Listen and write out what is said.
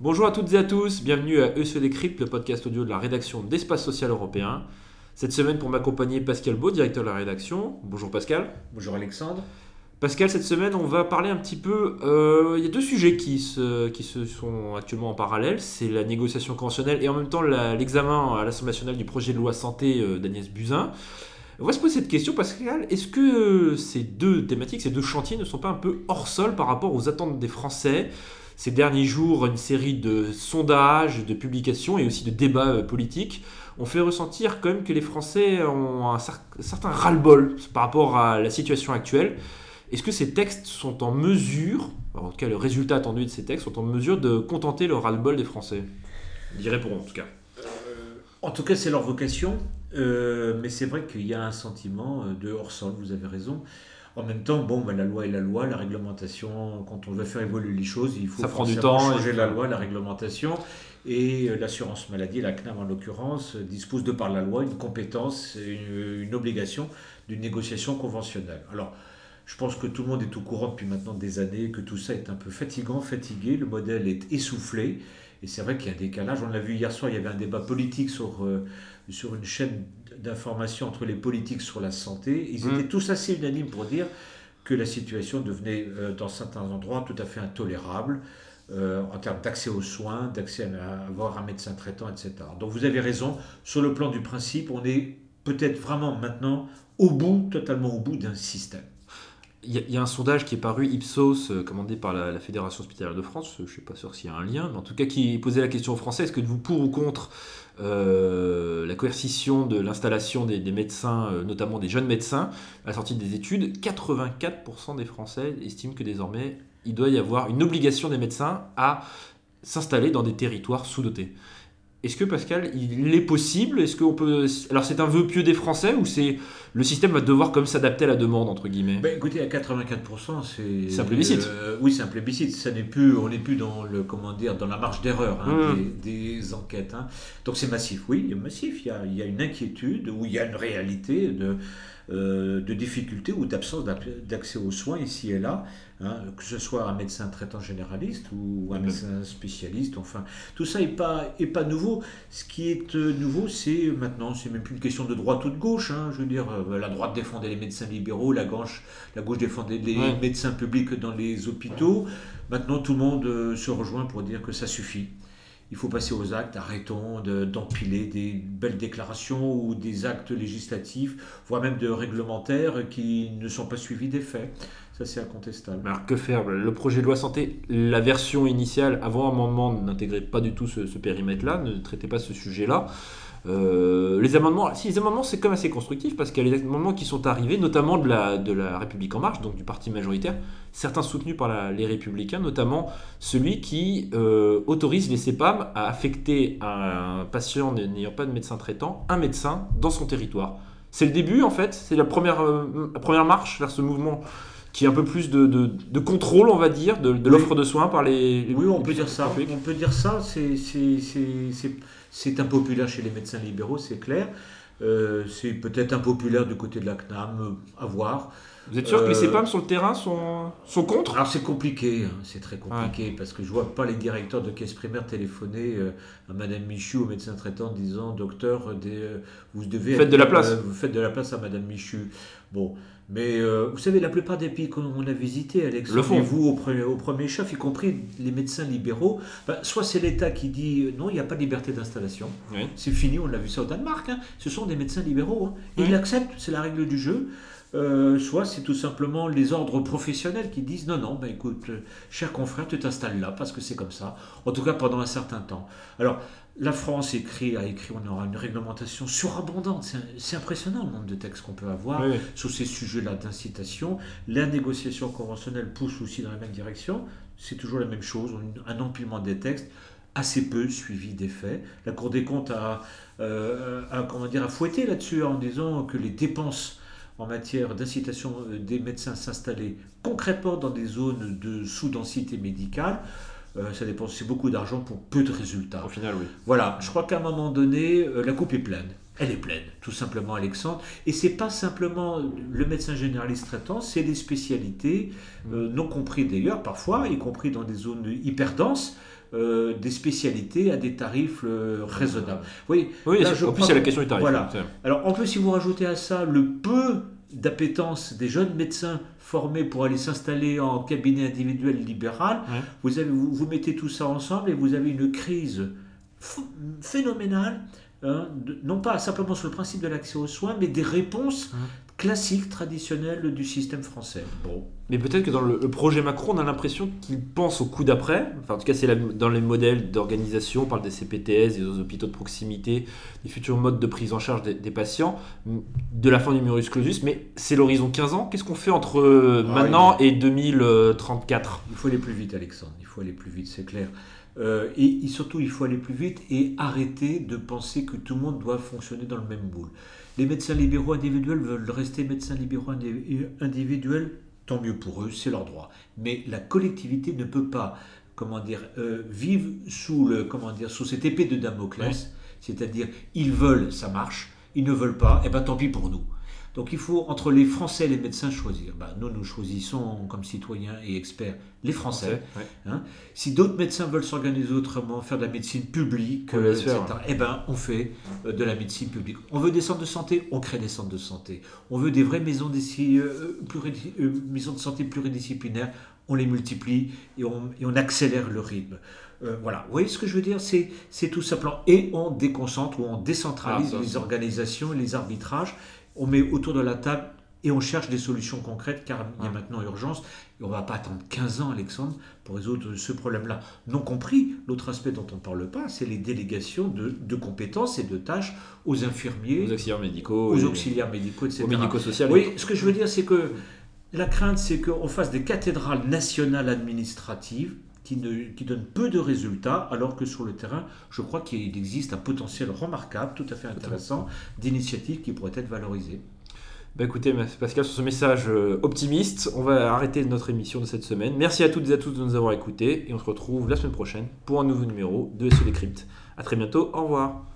Bonjour à toutes et à tous, bienvenue à ESE Décrypte, le podcast audio de la rédaction d'Espace Social Européen. Cette semaine, pour m'accompagner, Pascal Beau, directeur de la rédaction. Bonjour Pascal. Bonjour Alexandre. Pascal, cette semaine, on va parler un petit peu. euh, il y a deux sujets qui se, qui se sont actuellement en parallèle c'est la négociation conventionnelle et en même temps l'examen à l'Assemblée nationale du projet de loi santé euh, d'Agnès Buzyn. On va se poser cette question, Pascal. Est-ce que ces deux thématiques, ces deux chantiers ne sont pas un peu hors sol par rapport aux attentes des Français Ces derniers jours, une série de sondages, de publications et aussi de débats euh, politiques ont fait ressentir quand même que les Français ont un cer- certain ras-le-bol par rapport à la situation actuelle. Est-ce que ces textes sont en mesure, en tout cas le résultat attendu de ces textes, sont en mesure de contenter le ras-le-bol des Français? Ils répondront en tout cas. En tout cas, c'est leur vocation, euh, mais c'est vrai qu'il y a un sentiment euh, de hors-sol, vous avez raison. En même temps, bon, bah, la loi est la loi, la réglementation, quand on veut faire évoluer les choses, il faut Ça prend du forcément temps, changer et- la loi, la réglementation. Et euh, l'assurance maladie, la CNAM en l'occurrence, dispose de par la loi une compétence, une, une obligation d'une négociation conventionnelle. Alors, je pense que tout le monde est au courant depuis maintenant des années que tout ça est un peu fatigant, fatigué, le modèle est essoufflé. Et c'est vrai qu'il y a un décalage. On l'a vu hier soir, il y avait un débat politique sur, euh, sur une chaîne d'information entre les politiques sur la santé. Ils Mm. étaient tous assez unanimes pour dire que la situation devenait, euh, dans certains endroits, tout à fait intolérable euh, en termes d'accès aux soins, d'accès à, à avoir un médecin traitant, etc. Donc vous avez raison, sur le plan du principe, on est peut-être vraiment maintenant au bout, totalement au bout d'un système. Il y, a, un sondage qui est paru, Ipsos, euh, commandé par la, Fédération hospitalière de France, je ne sais pas sûr s'il y a un lien, mais en tout cas qui posait la question aux Français, est-ce que vous pour ou contre euh, la coercition de l'installation des, des médecins, euh, notamment des jeunes médecins, à la sortie des études, 84% des Français estiment que désormais il doit y avoir une obligation des médecins à s'installer dans des territoires sous-dotés. Est-ce que Pascal, il est possible? Est-ce qu'on peut Alors c'est un vœu pieux des Français ou c'est le système va devoir comme s'adapter à la demande entre guillemets? Ben, écoutez, à 84%, c'est. C'est un plébiscite. euh, oui, c'est un plébiscite. Ça n'est plus, on n'est plus dans le, comment dire, dans la marge d'erreur hein, Mm. des, des enquêtes. hein. Donc c'est massif. Oui, il y a massif. Il y a, il y a une inquiétude ou il y a une réalité de, euh, de difficulté ou d'absence d'ac- d'accès aux soins ici et là, hein, que ce soit un médecin traitant généraliste ou un Mhm. médecin spécialiste. Enfin, tout ça n'est pas, est pas nouveau. Ce qui est euh, nouveau, c'est maintenant, c'est même plus une question de droite ou de gauche. hein. je veux dire, euh, la droite défendait les médecins libéraux, la gauche, la gauche défendait les Ouais. médecins publics dans les hôpitaux. Maintenant, tout le monde euh, se rejoint pour dire que ça suffit. Il faut passer aux actes, arrêtons de- d'empiler des belles déclarations ou des actes législatifs, voire même de réglementaires qui ne sont pas suivis des faits. Ça, c'est incontestable. Alors que faire? Le projet de loi santé, la version initiale avant amendement n'intégrait pas du tout ce, ce périmètre-là, ne traitait pas ce sujet-là. Euh, les amendements, si les amendements c'est quand même assez constructif parce qu'il y a les amendements qui sont arrivés, notamment de la, de la République en marche, donc du parti majoritaire, certains soutenus par la- les Républicains, notamment celui qui euh, autorise les CEPAM à affecter à un patient n'ayant pas de médecin traitant un médecin dans son territoire. C'est le début en fait, c'est la première, euh, la première marche vers ce mouvement qui est un peu plus de, de- de contrôle, on va dire, de, de Oui. l'offre de soins par les. les- Oui, on peut dire ça. On peut dire ça. C'est- c'est- impopulaire chez les médecins libéraux, c'est clair. Euh, c'est peut-être impopulaire du côté de la CNAM, euh, à voir. Vous êtes sûr que les Euh, CEPAM sur le terrain sont, sont contre? Alors c'est compliqué, hein, c'est très compliqué, parce que je vois pas les directeurs de caisse primaire téléphoner euh, à Madame Michu, au médecin traitant, disant Docteur, des, vous devez. Faites de la place. vous faites de la place à Madame Michu. Bon, mais euh, vous savez, la plupart des pays qu'on a visités, Alex, Le font. vous au premier, au premier chef, y compris les médecins libéraux, ben, soit c'est l'État qui dit euh, non, il n'y a pas de liberté d'installation. Oui. C'est fini, on l'a vu ça au Danemark. hein. Ce sont des médecins libéraux. hein. Oui. Ils l'acceptent, c'est la règle du jeu. Euh, soit c'est tout simplement les ordres professionnels qui disent non, non, ben écoute, cher confrère, tu t'installes là parce que c'est comme ça. En tout cas pendant un certain temps. Alors, la France écrit, a écrit, on aura une réglementation surabondante. C'est impressionnant le nombre de textes qu'on peut avoir Oui, sur ces sujets-là d'incitation. La négociation conventionnelle pousse aussi dans la même direction. C'est toujours la même chose, un empilement des textes assez peu suivi des faits. La Cour des comptes a, euh, a, comment dire, a fouetté là-dessus en disant que les dépenses en matière d'incitation euh, des médecins à s'installer concrètement dans des zones de sous-densité médicale, euh, ça dépense beaucoup d'argent pour peu de résultats. Au final, oui. Voilà, je crois qu'à un moment donné, euh, la coupe est pleine. Elle est pleine, tout simplement, Alexandre. Et c'est pas simplement le médecin généraliste traitant, c'est les spécialités, euh, non compris d'ailleurs parfois, y compris dans des zones hyper denses. euh, des spécialités à des tarifs euh, raisonnables. Oui, Oui, là, c'est- je en plus, a la que- question du tarif. Voilà. C'est- Alors, en plus, si vous rajoutez à ça le peu d'appétence des jeunes médecins formés pour aller s'installer en cabinet individuel libéral, Ouais. vous, avez, vous, vous mettez tout ça ensemble et vous avez une crise ph- phénoménale, hein, de- non pas simplement sur le principe de l'accès aux soins, mais des réponses Ouais. classiques, traditionnelles du système français. Bon. Mais peut-être que dans le, le projet Macron, on a l'impression qu'il pense au coup d'après. Enfin, en tout cas, c'est dans les modèles d'organisation, on parle des CPTS, des hôpitaux de proximité, des futurs modes de prise en charge des, des patients, de la fin du numerus clausus. Mais c'est l'horizon 15 ans. Qu'est-ce qu'on fait entre euh, Ah, maintenant et 2034 Il faut aller plus vite, Alexandre. Il faut aller plus vite, c'est clair. Euh, et, et surtout, il faut aller plus vite et arrêter de penser que tout le monde doit fonctionner dans le même moule. Les médecins libéraux individuels veulent rester médecins libéraux indi- individuels, tant mieux pour eux, c'est leur droit. Mais la collectivité ne peut pas, comment dire, euh, vivre sous le, comment dire, sous cette épée de Damoclès, c'est-à-dire ils veulent, ça marche, ils ne veulent pas, et ben tant pis pour nous. Donc il faut entre les Français et les médecins choisir. Ben, nous, nous choisissons comme citoyens et experts les Français. Ouais. Si d'autres médecins veulent s'organiser autrement, faire de la médecine publique, euh, etc., eh ben, on fait euh, de la médecine publique. On veut des centres de santé, on crée des centres de santé. On veut des vraies maisons, euh, pluridi- euh, maisons de santé pluridisciplinaires, on les multiplie et on, et on accélère le rythme. Euh, voilà, vous voyez ce que je veux dire? C'est tout simplement. Et on déconcentre ou on décentralise Ah, les organisations et les arbitrages. On met autour de la table et on cherche des solutions concrètes car il y a maintenant urgence. Et on ne va pas attendre 15 ans, Alexandre, pour résoudre ce problème-là. Non compris, l'autre aspect dont on ne parle pas, c'est les délégations de, de compétences et de tâches aux infirmiers, Aux auxiliaires médicaux. aux auxiliaires médicaux, etc. Aux médico-sociaux. Oui, ce que je veux dire, c'est que la crainte, c'est qu'on fasse des cathédrales nationales administratives qui, ne, qui donnent peu de résultats, alors que sur le terrain, je crois qu'il existe un potentiel remarquable, tout à fait intéressant, d'initiatives qui pourraient être valorisées. Bah écoutez, Pascal, sur ce message euh, optimiste, on va arrêter notre émission de cette semaine. Merci à toutes et à tous de nous avoir écoutés et on se retrouve la semaine prochaine pour un nouveau numéro de SE Décrypte. A très bientôt, au revoir.